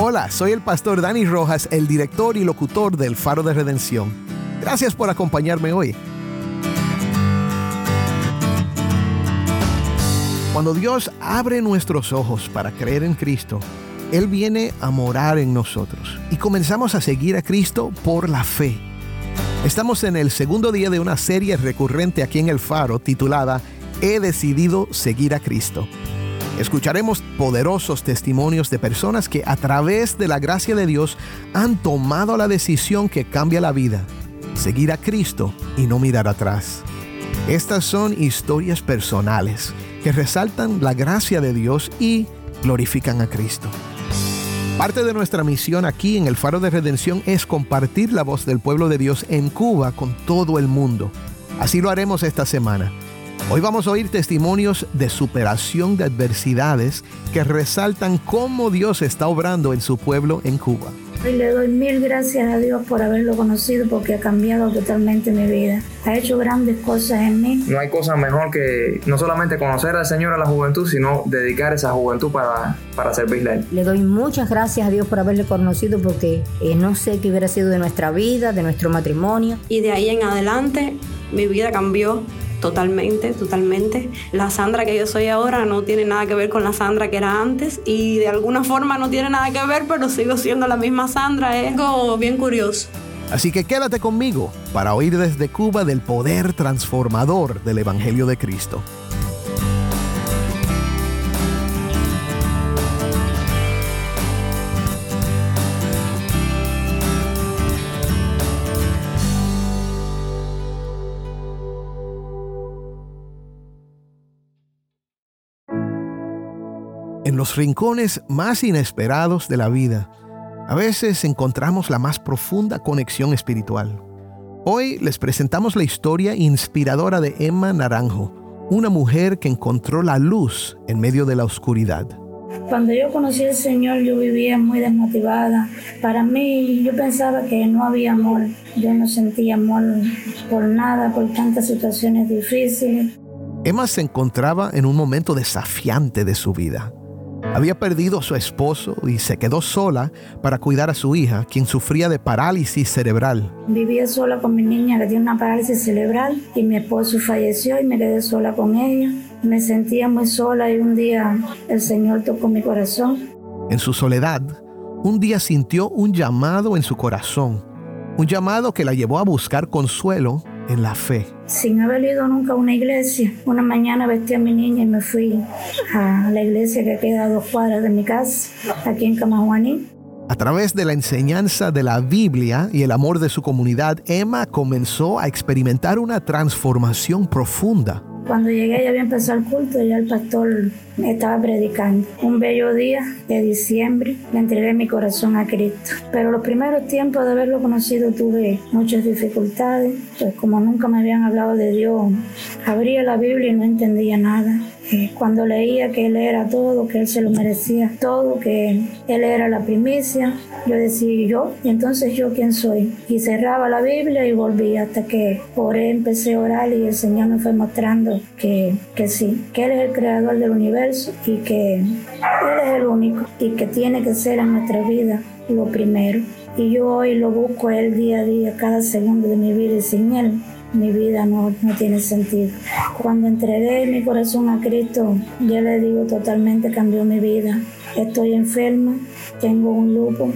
Hola, soy el pastor Dani Rojas, el director y locutor del Faro de Redención. Gracias por acompañarme hoy. Cuando Dios abre nuestros ojos para creer en Cristo, Él viene a morar en nosotros y comenzamos a seguir a Cristo por la fe. Estamos en el segundo día de una serie recurrente aquí en el Faro titulada He decidido seguir a Cristo. Escucharemos poderosos testimonios de personas que a través de la gracia de Dios han tomado la decisión que cambia la vida, seguir a Cristo y no mirar atrás. Estas son historias personales que resaltan la gracia de Dios y glorifican a Cristo. Parte de nuestra misión aquí en el Faro de Redención es compartir la voz del pueblo de Dios en Cuba con todo el mundo. Así lo haremos esta semana. Hoy vamos a oír testimonios de superación de adversidades que resaltan cómo Dios está obrando en su pueblo en Cuba. Hoy le doy mil gracias a Dios por haberlo conocido porque ha cambiado totalmente mi vida. Ha hecho grandes cosas en mí. No hay cosa mejor que no solamente conocer al Señor a la juventud, sino dedicar esa juventud para, para servirle a Él. Le doy muchas gracias a Dios por haberle conocido porque eh, no sé qué hubiera sido de nuestra vida, de nuestro matrimonio. Y de ahí en adelante mi vida cambió Totalmente, totalmente. La Sandra que yo soy ahora no tiene nada que ver con la Sandra que era antes y de alguna forma no tiene nada que ver, pero sigo siendo la misma Sandra. Es algo bien curioso. Así que quédate conmigo para oír desde Cuba del poder transformador del Evangelio de Cristo. Los rincones más inesperados de la vida, a veces encontramos la más profunda conexión espiritual. Hoy les presentamos la historia inspiradora de Emma Naranjo, una mujer que encontró la luz en medio de la oscuridad. Cuando yo conocí al Señor yo vivía muy desmotivada. Para mí yo pensaba que no había amor. Yo no sentía amor por nada, por tantas situaciones difíciles. Emma se encontraba en un momento desafiante de su vida. Había perdido a su esposo y se quedó sola para cuidar a su hija, quien sufría de parálisis cerebral. Vivía sola con mi niña que tiene una parálisis cerebral y mi esposo falleció y me quedé sola con ella. Me sentía muy sola y un día el Señor tocó mi corazón. En su soledad, un día sintió un llamado en su corazón, un llamado que la llevó a buscar consuelo en la fe. Sin haber ido nunca a una iglesia, una mañana vestí a mi niña y me fui a la iglesia que queda a dos cuadras de mi casa, aquí en Camajuaní. A través de la enseñanza de la Biblia y el amor de su comunidad, Emma comenzó a experimentar una transformación profunda. Cuando llegué ya había empezado el culto y ya el pastor estaba predicando. Un bello día de diciembre le entregué mi corazón a Cristo. Pero los primeros tiempos de haberlo conocido tuve muchas dificultades, pues como nunca me habían hablado de Dios, abría la Biblia y no entendía nada. Cuando leía que Él era todo, que Él se lo merecía todo, que Él era la primicia, yo decía, yo? ¿Y entonces yo quién soy? Y cerraba la Biblia y volvía hasta que oré, empecé a orar y el Señor me fue mostrando que, que sí, que Él es el creador del universo y que Él es el único y que tiene que ser en nuestra vida lo primero. Y yo hoy lo busco Él día a día, cada segundo de mi vida y sin Él mi vida no, no, tiene sentido. Cuando entregué mi corazón a Cristo, ya le digo, totalmente cambió mi vida. Estoy enferma, tengo un lupo,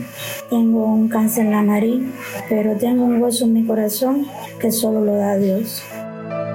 tengo un cáncer en la nariz, pero tengo un hueso en mi corazón que solo lo da Dios.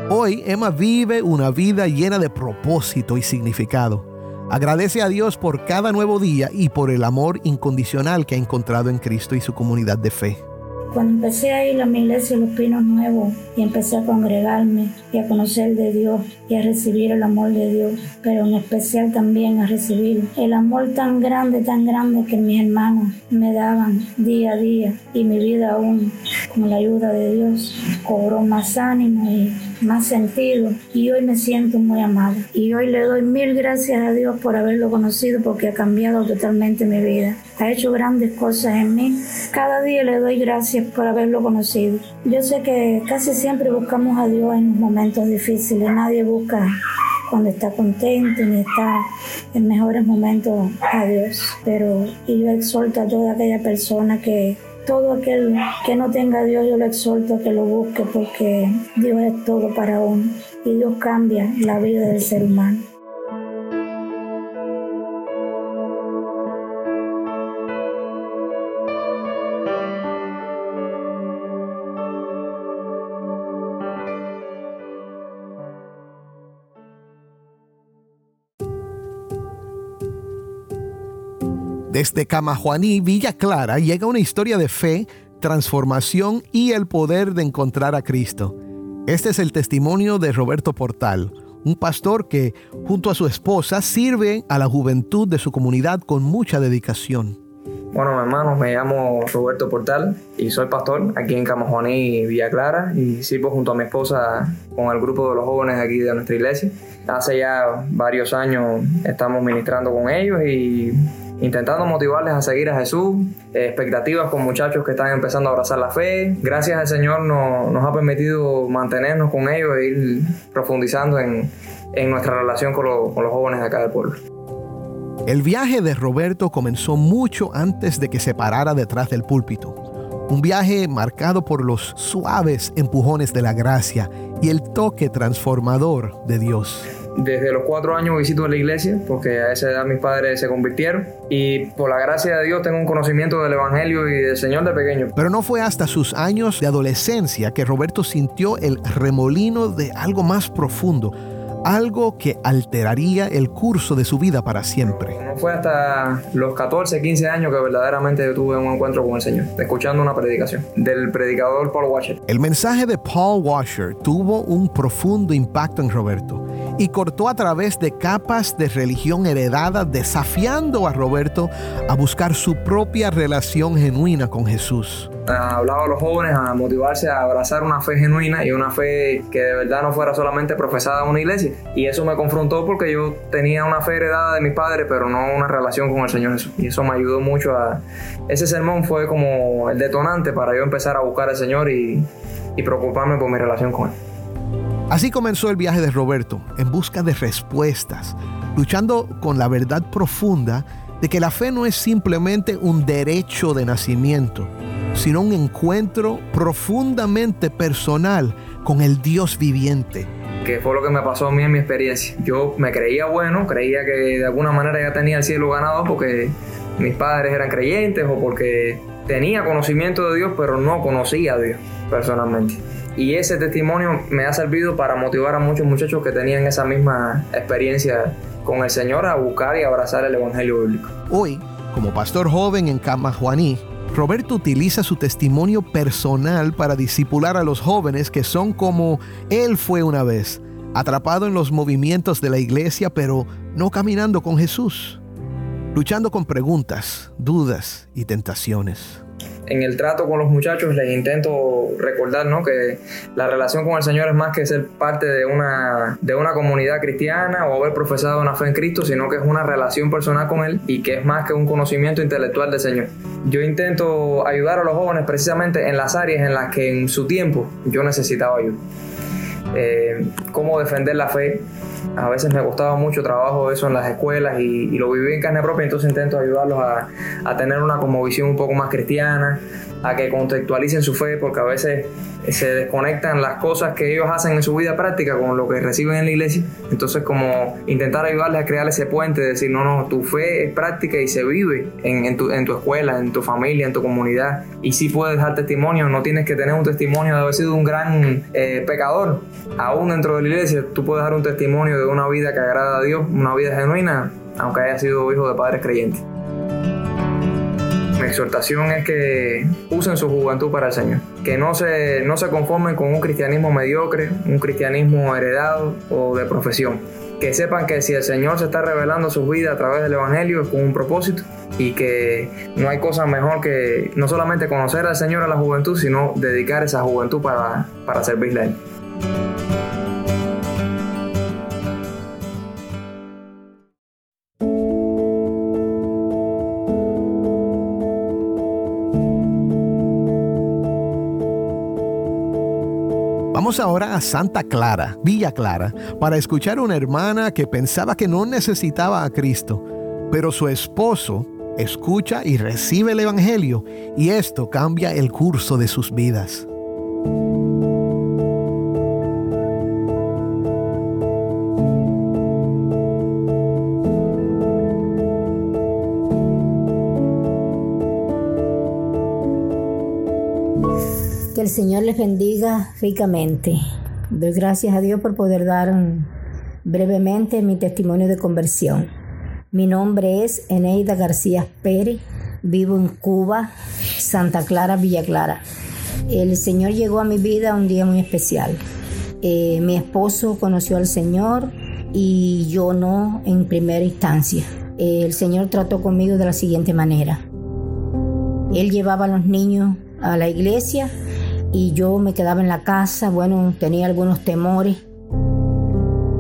Hoy Emma vive una vida llena de propósito y significado. Agradece a Dios por cada nuevo día y por el amor incondicional que ha encontrado en Cristo y su comunidad de fe. Cuando empecé a ir a mi iglesia Los Pinos Nuevos y empecé a congregarme y a conocer de Dios y a recibir el amor de Dios, pero en especial también a recibir el amor tan grande, tan grande que mis hermanos me daban día a día y mi vida aún con la ayuda de Dios cobró más ánimo y más sentido. Y hoy me siento muy amada. Y hoy le doy mil gracias a Dios por haberlo conocido porque ha cambiado totalmente mi vida. Ha hecho grandes cosas en mí. Cada día le doy gracias por haberlo conocido. Yo sé que casi siempre buscamos a Dios en los momentos difíciles. Nadie busca cuando está contento ni está en mejores momentos a Dios. Pero yo exhorto a toda aquella persona que todo aquel que no tenga a Dios, yo lo exhorto a que lo busque porque Dios es todo para uno y Dios cambia la vida del ser humano. Desde Camajuaní, Villa Clara, llega una historia de fe, transformación y el poder de encontrar a Cristo. Este es el testimonio de Roberto Portal, un pastor que, junto a su esposa, sirve a la juventud de su comunidad con mucha dedicación. Bueno, hermanos, me llamo Roberto Portal y soy pastor aquí en Camajuaní, Villa Clara, y sirvo junto a mi esposa con el grupo de los jóvenes aquí de nuestra iglesia. Hace ya varios años estamos ministrando con ellos y intentando motivarles a seguir a Jesús, eh, expectativas con muchachos que están empezando a abrazar la fe. Gracias al Señor nos, ha permitido mantenernos con ellos e ir profundizando en, nuestra relación con, con los jóvenes de acá del pueblo. El viaje de Roberto comenzó mucho antes de que se parara detrás del púlpito. Un viaje marcado por los suaves empujones de la gracia y el toque transformador de Dios. Desde los cuatro años visito la iglesia porque a esa edad mis padres se convirtieron y por la gracia de Dios tengo un conocimiento del Evangelio y del Señor de pequeño. Pero no fue hasta sus años de adolescencia que Roberto sintió el remolino de algo más profundo, algo que alteraría el curso de su vida para siempre. No fue hasta los 14, 15 años que verdaderamente tuve un encuentro con el Señor, escuchando una predicación del predicador Paul Washer. El mensaje de Paul Washer tuvo un profundo impacto en Roberto y cortó a través de capas de religión heredada, desafiando a Roberto a buscar su propia relación genuina con Jesús. Hablaba a los jóvenes a motivarse a abrazar una fe genuina y una fe que de verdad no fuera solamente profesada en una iglesia. Y eso me confrontó porque yo tenía una fe heredada de mis padres, pero no una relación con el Señor Jesús. Y eso me ayudó mucho a... Ese sermón fue como el detonante para yo empezar a buscar al Señor y, y preocuparme por mi relación con Él. Así comenzó el viaje de Roberto, en busca de respuestas, luchando con la verdad profunda de que la fe no es simplemente un derecho de nacimiento, sino un encuentro profundamente personal con el Dios viviente. Que fue lo que me pasó a mí en mi experiencia. Yo me creía bueno, creía que de alguna manera ya tenía el cielo ganado porque mis padres eran creyentes o porque tenía conocimiento de Dios, pero no conocía a Dios personalmente. Y ese testimonio me ha servido para motivar a muchos muchachos que tenían esa misma experiencia con el Señor a buscar y abrazar el Evangelio bíblico. Hoy, como pastor joven en Camajuaní, Roberto utiliza su testimonio personal para disipular a los jóvenes que son como él fue una vez, atrapado en los movimientos de la iglesia, pero no caminando con Jesús, luchando con preguntas, dudas y tentaciones en el trato con los muchachos les intento recordar ¿no? que la relación con el Señor es más que ser parte de una, de una comunidad cristiana o haber profesado una fe en Cristo, sino que es una relación personal con Él y que es más que un conocimiento intelectual del Señor. Yo intento ayudar a los jóvenes precisamente en las áreas en las que en su tiempo yo necesitaba ayuda. Eh, cómo defender la fe, a veces me costaba mucho trabajo eso en las escuelas y, lo viví en carne propia, entonces intento ayudarlos a, a tener una como visión un poco más cristiana, a que contextualicen su fe, porque a veces se desconectan las cosas que ellos hacen en su vida práctica con lo que reciben en la iglesia. Entonces, como intentar ayudarles a crear ese puente, de decir, no, no, tu fe es práctica y se vive en, tu, escuela, en tu familia, en tu comunidad. Y si puedes dar testimonio, no tienes que tener un testimonio de haber sido un gran eh, pecador. Aún dentro de la iglesia, tú puedes dar un testimonio de una vida que agrada a Dios, una vida genuina, aunque haya sido hijo de padres creyentes. Exhortación es que usen su juventud para el Señor, que no se, no se conformen con un cristianismo mediocre, un cristianismo heredado o de profesión. Que sepan que si el Señor se está revelando su vida a través del Evangelio es con un propósito y que no hay cosa mejor que no solamente conocer al Señor a la juventud, sino dedicar esa juventud para, para servirle a Él. Vamos ahora a Santa Clara, Villa Clara, para escuchar a una hermana que pensaba que no necesitaba a Cristo, pero su esposo escucha y recibe el Evangelio y esto cambia el curso de sus vidas. El Señor les bendiga ricamente. Doy gracias a Dios por poder dar brevemente mi testimonio de conversión. Mi nombre es Eneida García Pérez, vivo en Cuba, Santa Clara, Villa Clara. El Señor llegó a mi vida un día muy especial. Eh, mi esposo conoció al Señor y yo no en primera instancia. el Señor trató conmigo de la siguiente manera. Él llevaba a los niños a la iglesia y yo me quedaba en la casa, bueno, tenía algunos temores,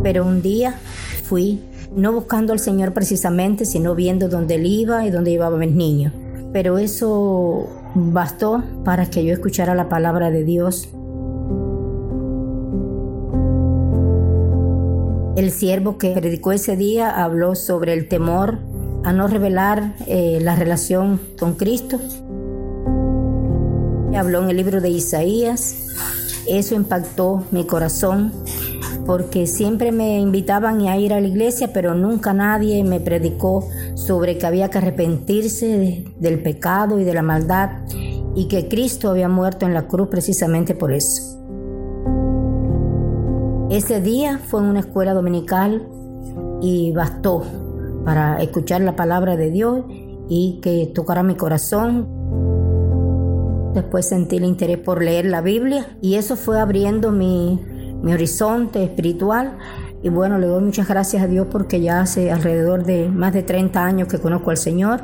pero un día fui, no buscando al Señor precisamente, sino viendo dónde él iba y dónde iban mis niños. Pero eso bastó para que yo escuchara la palabra de Dios. El siervo que predicó ese día habló sobre el temor a no revelar eh, la relación con Cristo habló en el libro de Isaías. Eso impactó mi corazón porque siempre me invitaban a ir a la iglesia, pero nunca nadie me predicó sobre que había que arrepentirse del pecado y de la maldad y que Cristo había muerto en la cruz precisamente por eso. Ese día fue en una escuela dominical y bastó para escuchar la palabra de Dios y que tocara mi corazón, Después sentí el interés por leer la Biblia y eso fue abriendo mi, mi horizonte espiritual. Y bueno, le doy muchas gracias a Dios porque ya hace alrededor de más de 30 años que conozco al Señor.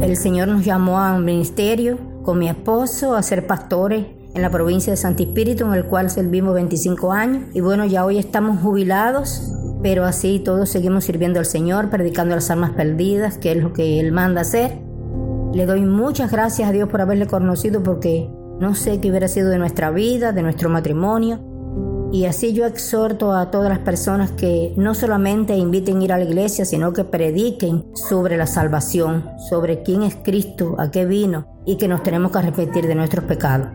El Señor nos llamó a un ministerio con mi esposo a ser pastores en la provincia de Santo Espíritu, en el cual servimos 25 años. Y bueno, ya hoy estamos jubilados, pero así todos seguimos sirviendo al Señor, predicando las almas perdidas, que es lo que Él manda hacer. Le doy muchas gracias a Dios por haberle conocido porque no sé qué hubiera sido de nuestra vida, de nuestro matrimonio. Y así yo exhorto a todas las personas que no solamente inviten a ir a la iglesia, sino que prediquen sobre la salvación, sobre quién es Cristo, a qué vino y que nos tenemos que arrepentir de nuestros pecados.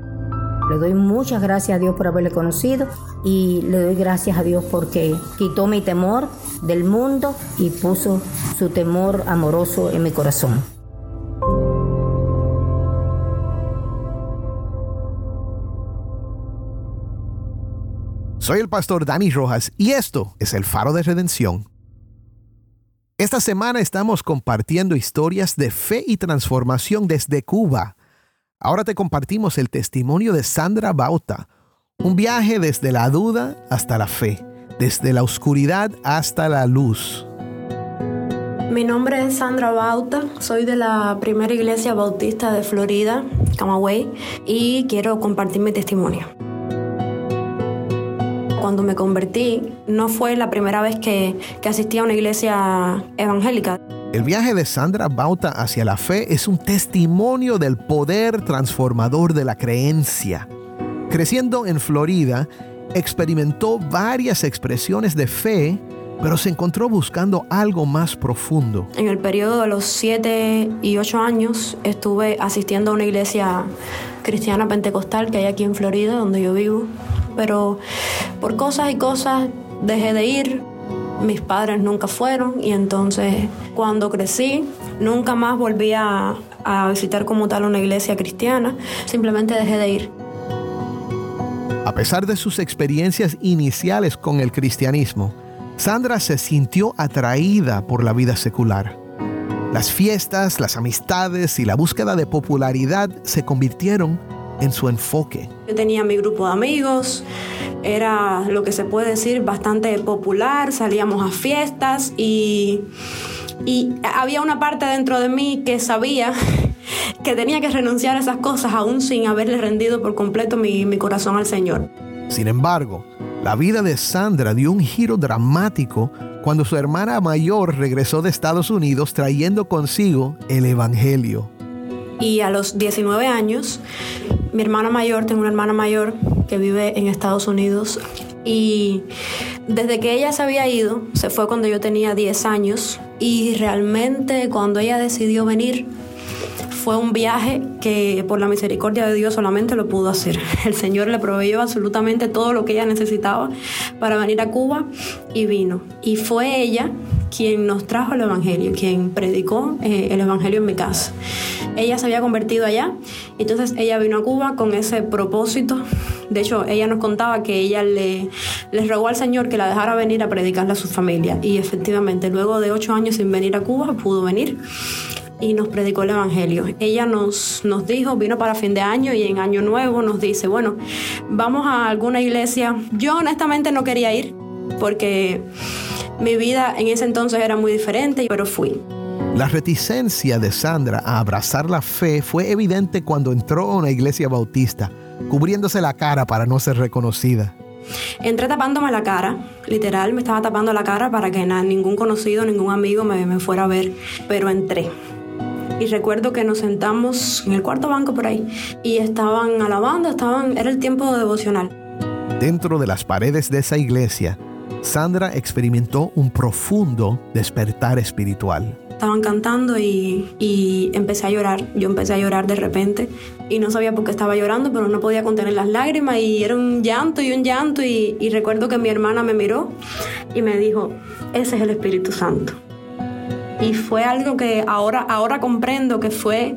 Le doy muchas gracias a Dios por haberle conocido y le doy gracias a Dios porque quitó mi temor del mundo y puso su temor amoroso en mi corazón. Soy el pastor Dani Rojas y esto es el faro de redención. Esta semana estamos compartiendo historias de fe y transformación desde Cuba. Ahora te compartimos el testimonio de Sandra Bauta, un viaje desde la duda hasta la fe, desde la oscuridad hasta la luz. Mi nombre es Sandra Bauta, soy de la primera iglesia bautista de Florida, Camagüey, y quiero compartir mi testimonio cuando me convertí, no fue la primera vez que, que asistí a una iglesia evangélica. El viaje de Sandra Bauta hacia la fe es un testimonio del poder transformador de la creencia. Creciendo en Florida, experimentó varias expresiones de fe, pero se encontró buscando algo más profundo. En el periodo de los 7 y 8 años estuve asistiendo a una iglesia cristiana pentecostal que hay aquí en Florida, donde yo vivo pero por cosas y cosas dejé de ir. Mis padres nunca fueron y entonces cuando crecí nunca más volví a, visitar como tal una iglesia cristiana, simplemente dejé de ir. A pesar de sus experiencias iniciales con el cristianismo, Sandra se sintió atraída por la vida secular. Las fiestas, las amistades y la búsqueda de popularidad se convirtieron en su enfoque. Yo tenía mi grupo de amigos, era lo que se puede decir bastante popular, salíamos a fiestas y, y había una parte dentro de mí que sabía que tenía que renunciar a esas cosas aún sin haberle rendido por completo mi, mi corazón al Señor. Sin embargo, la vida de Sandra dio un giro dramático cuando su hermana mayor regresó de Estados Unidos trayendo consigo el Evangelio. Y a los 19 años, mi hermana mayor, tengo una hermana mayor que vive en Estados Unidos y desde que ella se había ido, se fue cuando yo tenía 10 años y realmente cuando ella decidió venir, fue un viaje que por la misericordia de Dios solamente lo pudo hacer. El Señor le proveyó absolutamente todo lo que ella necesitaba para venir a Cuba y vino. Y fue ella quien nos trajo el Evangelio, quien predicó eh, el Evangelio en mi casa. Ella se había convertido allá, entonces ella vino a Cuba con ese propósito. De hecho, ella nos contaba que ella le, le rogó al Señor que la dejara venir a predicarle a su familia. Y efectivamente, luego de ocho años sin venir a Cuba, pudo venir y nos predicó el Evangelio. Ella nos, nos dijo, vino para fin de año y en año nuevo nos dice, bueno, vamos a alguna iglesia. Yo honestamente no quería ir porque mi vida en ese entonces era muy diferente, pero fui. La reticencia de Sandra a abrazar la fe fue evidente cuando entró a una iglesia bautista, cubriéndose la cara para no ser reconocida. Entré tapándome la cara, literal, me estaba tapando la cara para que ningún conocido, ningún amigo me, me fuera a ver, pero entré y recuerdo que nos sentamos en el cuarto banco por ahí y estaban alabando, estaban, era el tiempo devocional. Dentro de las paredes de esa iglesia, Sandra experimentó un profundo despertar espiritual. Estaban cantando y, y, empecé a llorar. Yo empecé a llorar de repente y no sabía por qué estaba llorando, pero no podía contener las lágrimas y era un llanto y un llanto y, recuerdo que mi hermana me miró y me dijo, ese es el Espíritu Santo y fue algo que ahora, ahora comprendo que fue,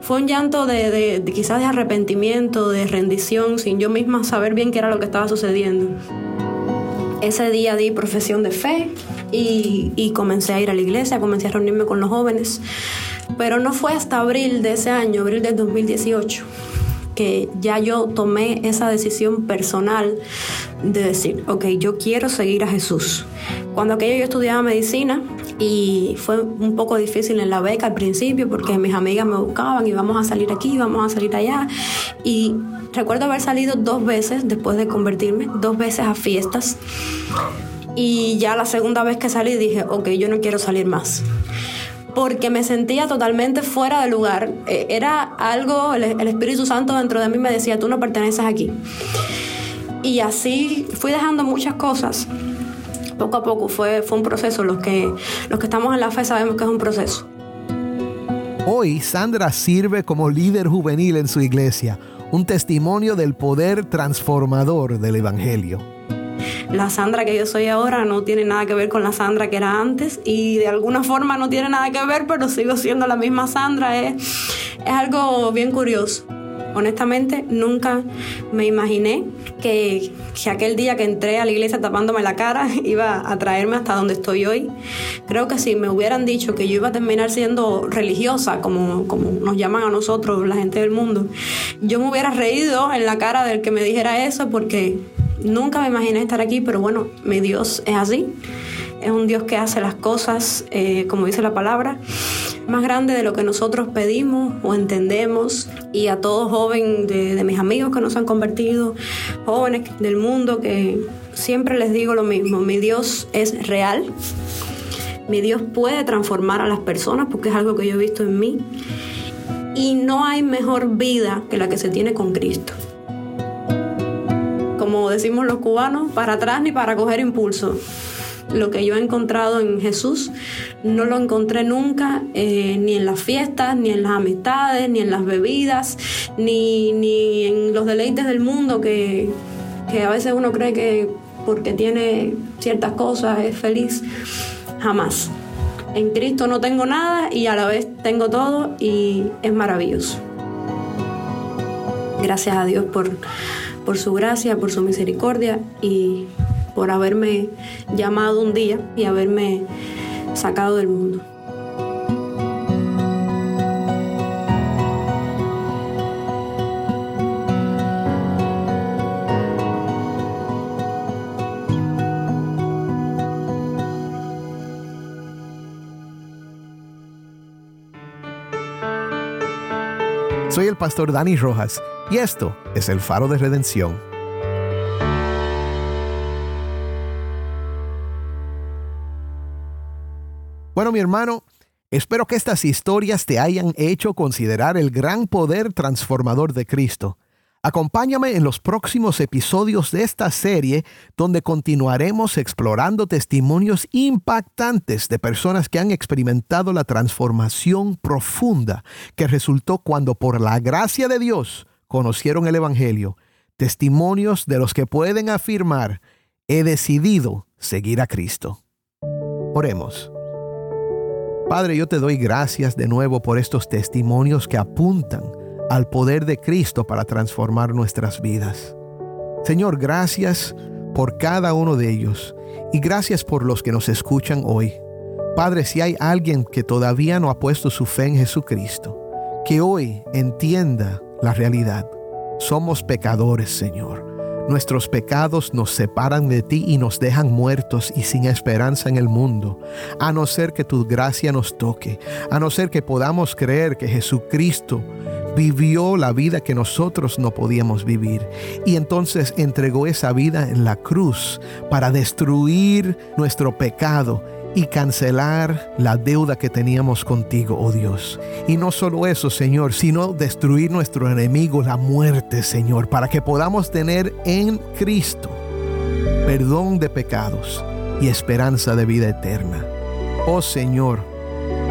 fue un llanto de, de, quizás de arrepentimiento, de rendición, sin yo misma saber bien qué era lo que estaba sucediendo. Ese día di profesión de fe y, comencé a ir a la iglesia, comencé a reunirme con los jóvenes, pero no fue hasta abril de ese año, abril del 2018 que ya yo tomé esa decisión personal de decir, ok, yo quiero seguir a Jesús. Cuando aquello yo estudiaba medicina y fue un poco difícil en la beca al principio porque mis amigas me buscaban y vamos a salir aquí, vamos a salir allá. Y recuerdo haber salido dos veces después de convertirme, dos veces a fiestas. Y ya la segunda vez que salí dije, ok, yo no quiero salir más porque me sentía totalmente fuera de lugar. Eh, era algo, el, Espíritu Santo dentro de mí me decía, tú no perteneces aquí. Y así fui dejando muchas cosas. Poco a poco fue, fue un proceso. Los que, los que estamos en la fe sabemos que es un proceso. Hoy Sandra sirve como líder juvenil en su iglesia, un testimonio del poder transformador del Evangelio la Sandra que yo soy ahora no tiene nada que ver con la Sandra que era antes y de alguna forma no tiene nada que ver, pero sigo siendo la misma Sandra. Es, es algo bien curioso. Honestamente, nunca me imaginé que, que, aquel día que entré a la iglesia tapándome la cara iba a traerme hasta donde estoy hoy. Creo que si me hubieran dicho que yo iba a terminar siendo religiosa, como, como nos llaman a nosotros la gente del mundo, yo me hubiera reído en la cara del que me dijera eso porque Nunca me imaginé estar aquí, pero bueno, mi Dios es así. Es un Dios que hace las cosas, eh, como dice la palabra, más grande de lo que nosotros pedimos o entendemos. Y a todo joven de, de mis amigos que nos han convertido, jóvenes del mundo, que siempre les digo lo mismo, mi Dios es real. Mi Dios puede transformar a las personas porque es algo que yo he visto en mí. Y no hay mejor vida que la que se tiene con Cristo como decimos los cubanos, para atrás ni para coger impulso. Lo que yo he encontrado en Jesús no lo encontré nunca, eh, ni en las fiestas, ni en las amistades, ni en las bebidas, ni, ni en los deleites del mundo que, que a veces uno cree que porque tiene ciertas cosas es feliz. Jamás. En Cristo no tengo nada y a la vez tengo todo y es maravilloso. Gracias a Dios por por su gracia, por su misericordia y por haberme llamado un día y haberme sacado del mundo. Soy el pastor Dani Rojas y esto es el faro de redención. Bueno, mi hermano, espero que estas historias te hayan hecho considerar el gran poder transformador de Cristo. Acompáñame en los próximos episodios de esta serie donde continuaremos explorando testimonios impactantes de personas que han experimentado la transformación profunda que resultó cuando por la gracia de Dios conocieron el Evangelio. Testimonios de los que pueden afirmar, he decidido seguir a Cristo. Oremos. Padre, yo te doy gracias de nuevo por estos testimonios que apuntan al poder de Cristo para transformar nuestras vidas. Señor, gracias por cada uno de ellos y gracias por los que nos escuchan hoy. Padre, si hay alguien que todavía no ha puesto su fe en Jesucristo, que hoy entienda la realidad. Somos pecadores, Señor. Nuestros pecados nos separan de ti y nos dejan muertos y sin esperanza en el mundo, a no ser que tu gracia nos toque, a no ser que podamos creer que Jesucristo vivió la vida que nosotros no podíamos vivir. Y entonces entregó esa vida en la cruz para destruir nuestro pecado y cancelar la deuda que teníamos contigo, oh Dios. Y no solo eso, Señor, sino destruir nuestro enemigo, la muerte, Señor, para que podamos tener en Cristo perdón de pecados y esperanza de vida eterna. Oh Señor,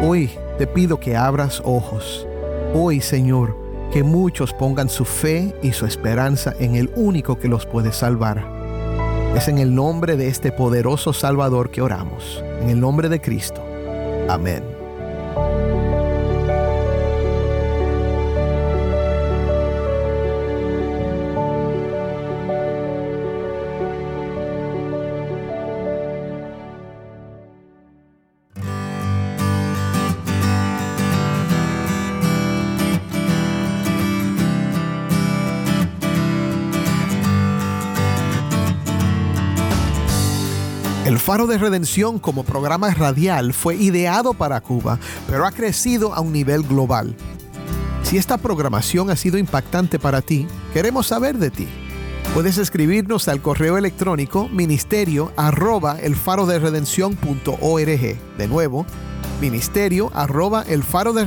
hoy te pido que abras ojos. Hoy, Señor, que muchos pongan su fe y su esperanza en el único que los puede salvar es en el nombre de este poderoso Salvador que oramos, en el nombre de Cristo. Amén. Faro de Redención como programa radial fue ideado para Cuba, pero ha crecido a un nivel global. Si esta programación ha sido impactante para ti, queremos saber de ti. Puedes escribirnos al correo electrónico ministerio arroba el faro de De nuevo, ministerio arroba el faro de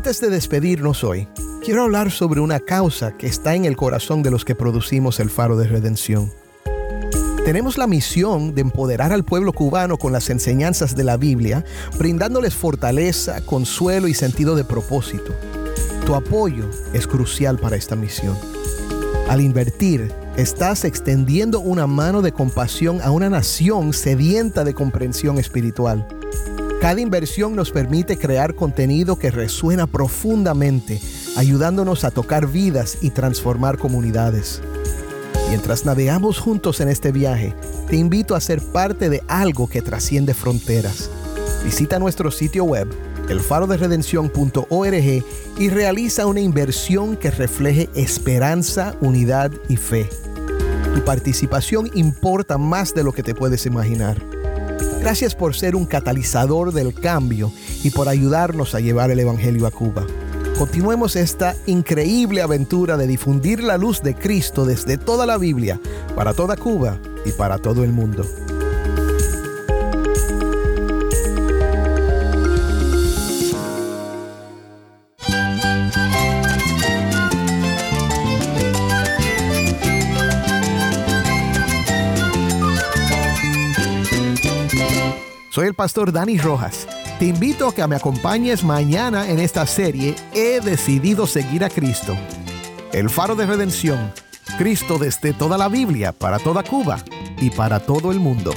Antes de despedirnos hoy, quiero hablar sobre una causa que está en el corazón de los que producimos el faro de redención. Tenemos la misión de empoderar al pueblo cubano con las enseñanzas de la Biblia, brindándoles fortaleza, consuelo y sentido de propósito. Tu apoyo es crucial para esta misión. Al invertir, estás extendiendo una mano de compasión a una nación sedienta de comprensión espiritual. Cada inversión nos permite crear contenido que resuena profundamente, ayudándonos a tocar vidas y transformar comunidades. Mientras navegamos juntos en este viaje, te invito a ser parte de algo que trasciende fronteras. Visita nuestro sitio web, elfaroderedención.org, y realiza una inversión que refleje esperanza, unidad y fe. Tu participación importa más de lo que te puedes imaginar. Gracias por ser un catalizador del cambio y por ayudarnos a llevar el Evangelio a Cuba. Continuemos esta increíble aventura de difundir la luz de Cristo desde toda la Biblia, para toda Cuba y para todo el mundo. El pastor Dani Rojas. Te invito a que me acompañes mañana en esta serie He decidido seguir a Cristo. El faro de redención. Cristo desde toda la Biblia, para toda Cuba y para todo el mundo.